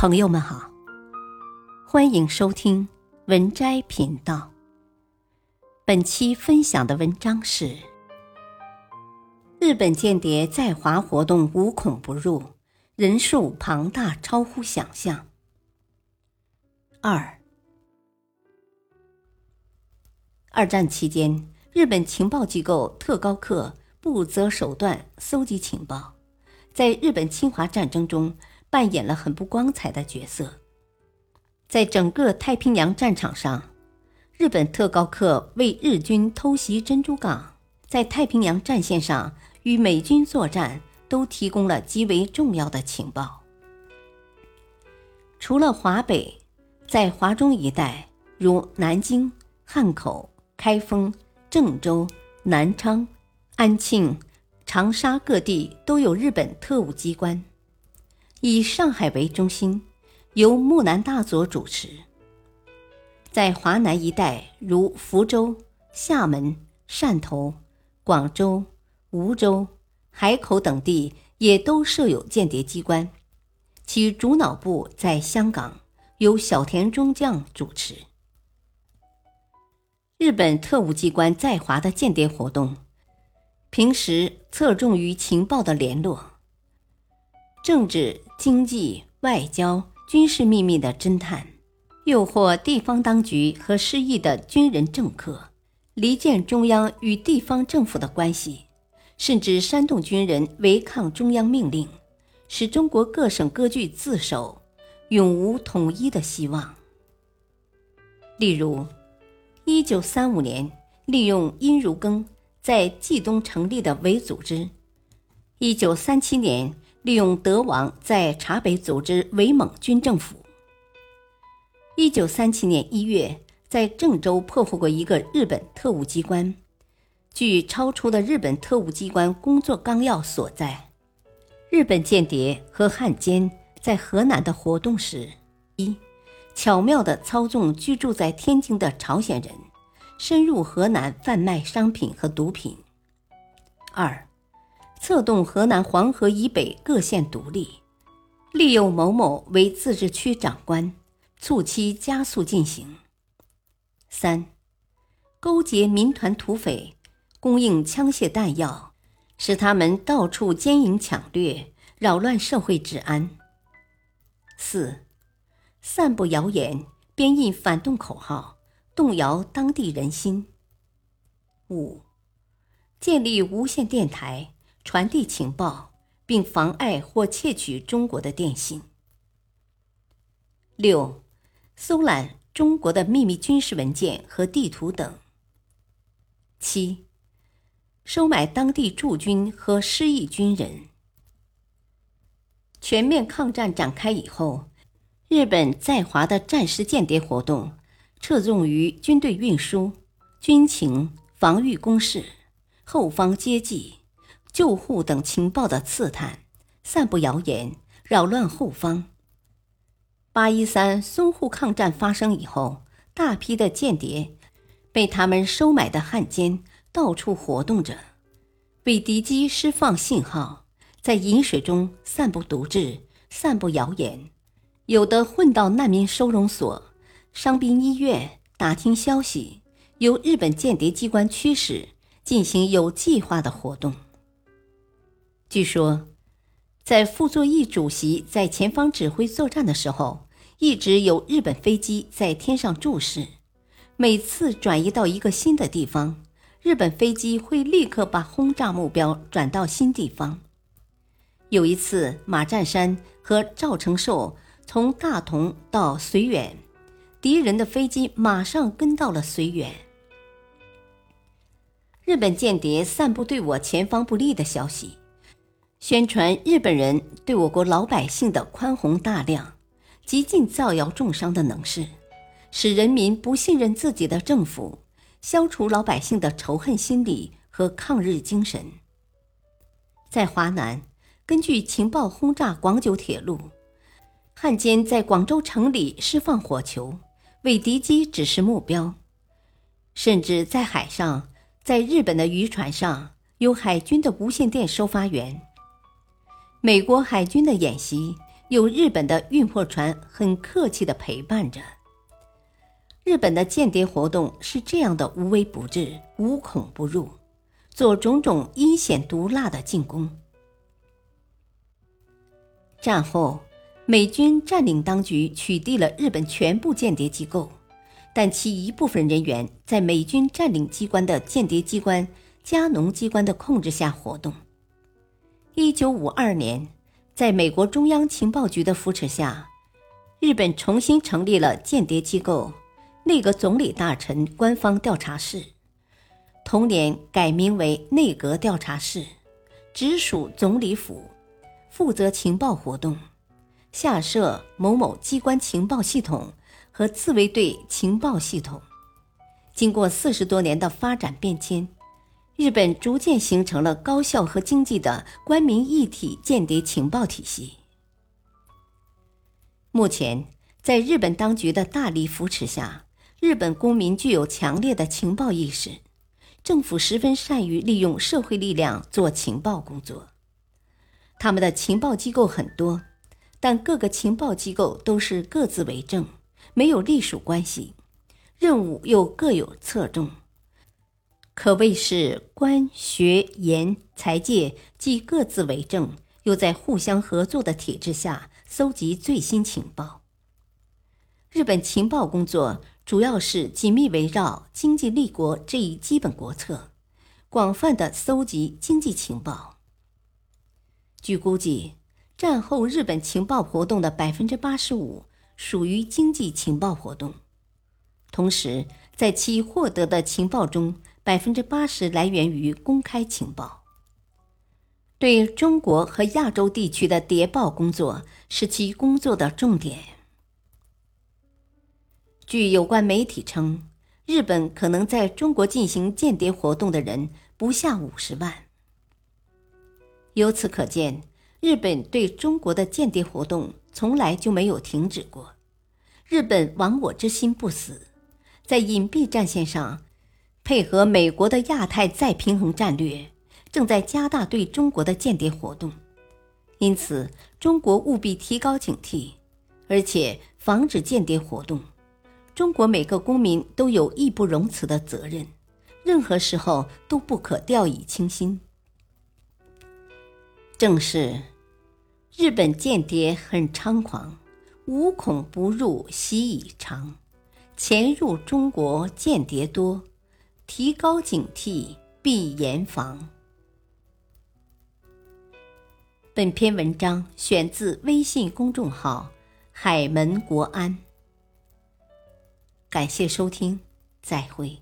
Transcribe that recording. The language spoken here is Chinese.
朋友们好，欢迎收听文摘频道。本期分享的文章是：日本间谍在华活动无孔不入，人数庞大超乎想象。二，二战期间，日本情报机构特高课不择手段搜集情报，在日本侵华战争中。扮演了很不光彩的角色。在整个太平洋战场上，日本特高课为日军偷袭珍珠港，在太平洋战线上与美军作战，都提供了极为重要的情报。除了华北，在华中一带，如南京、汉口、开封、郑州、南昌、安庆、长沙各地，都有日本特务机关。以上海为中心，由木南大佐主持。在华南一带，如福州、厦门、汕头、广州、梧州、海口等地，也都设有间谍机关，其主脑部在香港，由小田中将主持。日本特务机关在华的间谍活动，平时侧重于情报的联络，政治。经济、外交、军事秘密的侦探，诱惑地方当局和失意的军人政客，离间中央与地方政府的关系，甚至煽动军人违抗中央命令，使中国各省割据自守，永无统一的希望。例如，一九三五年利用殷如庚在冀东成立的伪组织，一九三七年。利用德王在察北组织伪蒙军政府。一九三七年一月，在郑州破获过一个日本特务机关。据超出的日本特务机关工作纲要所在，日本间谍和汉奸在河南的活动是：一、巧妙地操纵居住在天津的朝鲜人，深入河南贩卖商品和毒品；二、策动河南黄河以北各县独立，利用某某为自治区长官，促其加速进行。三、勾结民团土匪，供应枪械弹药，使他们到处奸淫抢掠，扰乱社会治安。四、散布谣言，编印反动口号，动摇当地人心。五、建立无线电台。传递情报，并妨碍或窃取中国的电信。六、搜揽中国的秘密军事文件和地图等。七、收买当地驻军和失意军人。全面抗战展开以后，日本在华的战时间谍活动侧重于军队运输、军情、防御工事、后方接济。救护等情报的刺探，散布谣言，扰乱后方。八一三淞沪抗战发生以后，大批的间谍被他们收买的汉奸到处活动着，为敌机释放信号，在饮水中散布毒质，散布谣言。有的混到难民收容所、伤兵医院打听消息，由日本间谍机关驱使，进行有计划的活动。据说，在傅作义主席在前方指挥作战的时候，一直有日本飞机在天上注视。每次转移到一个新的地方，日本飞机会立刻把轰炸目标转到新地方。有一次，马占山和赵承寿从大同到绥远，敌人的飞机马上跟到了绥远。日本间谍散布对我前方不利的消息。宣传日本人对我国老百姓的宽宏大量，极尽造谣重伤的能事，使人民不信任自己的政府，消除老百姓的仇恨心理和抗日精神。在华南，根据情报轰炸广九铁路，汉奸在广州城里释放火球，为敌机指示目标；甚至在海上，在日本的渔船上有海军的无线电收发员。美国海军的演习有日本的运货船很客气地陪伴着。日本的间谍活动是这样的无微不至、无孔不入，做种种阴险毒辣的进攻。战后，美军占领当局取缔了日本全部间谍机构，但其一部分人员在美军占领机关的间谍机关加农机关的控制下活动。一九五二年，在美国中央情报局的扶持下，日本重新成立了间谍机构。内阁总理大臣官方调查室，同年改名为内阁调查室，直属总理府，负责情报活动，下设某某机关情报系统和自卫队情报系统。经过四十多年的发展变迁，日本逐渐形成了高效和经济的官民一体间谍情报体系。目前，在日本当局的大力扶持下，日本公民具有强烈的情报意识，政府十分善于利用社会力量做情报工作。他们的情报机构很多，但各个情报机构都是各自为政，没有隶属关系，任务又各有侧重，可谓是官学研财界既各自为政，又在互相合作的体制下搜集最新情报。日本情报工作。主要是紧密围绕经济立国这一基本国策，广泛的搜集经济情报。据估计，战后日本情报活动的百分之八十五属于经济情报活动，同时在其获得的情报中，百分之八十来源于公开情报。对中国和亚洲地区的谍报工作是其工作的重点。据有关媒体称，日本可能在中国进行间谍活动的人不下五十万。由此可见，日本对中国的间谍活动从来就没有停止过。日本亡我之心不死，在隐蔽战线上，配合美国的亚太再平衡战略，正在加大对中国的间谍活动。因此，中国务必提高警惕，而且防止间谍活动。中国每个公民都有义不容辞的责任，任何时候都不可掉以轻心。正是，日本间谍很猖狂，无孔不入，习以长。潜入中国间谍多，提高警惕，避严防。本篇文章选自微信公众号“海门国安”。感谢收听，再会。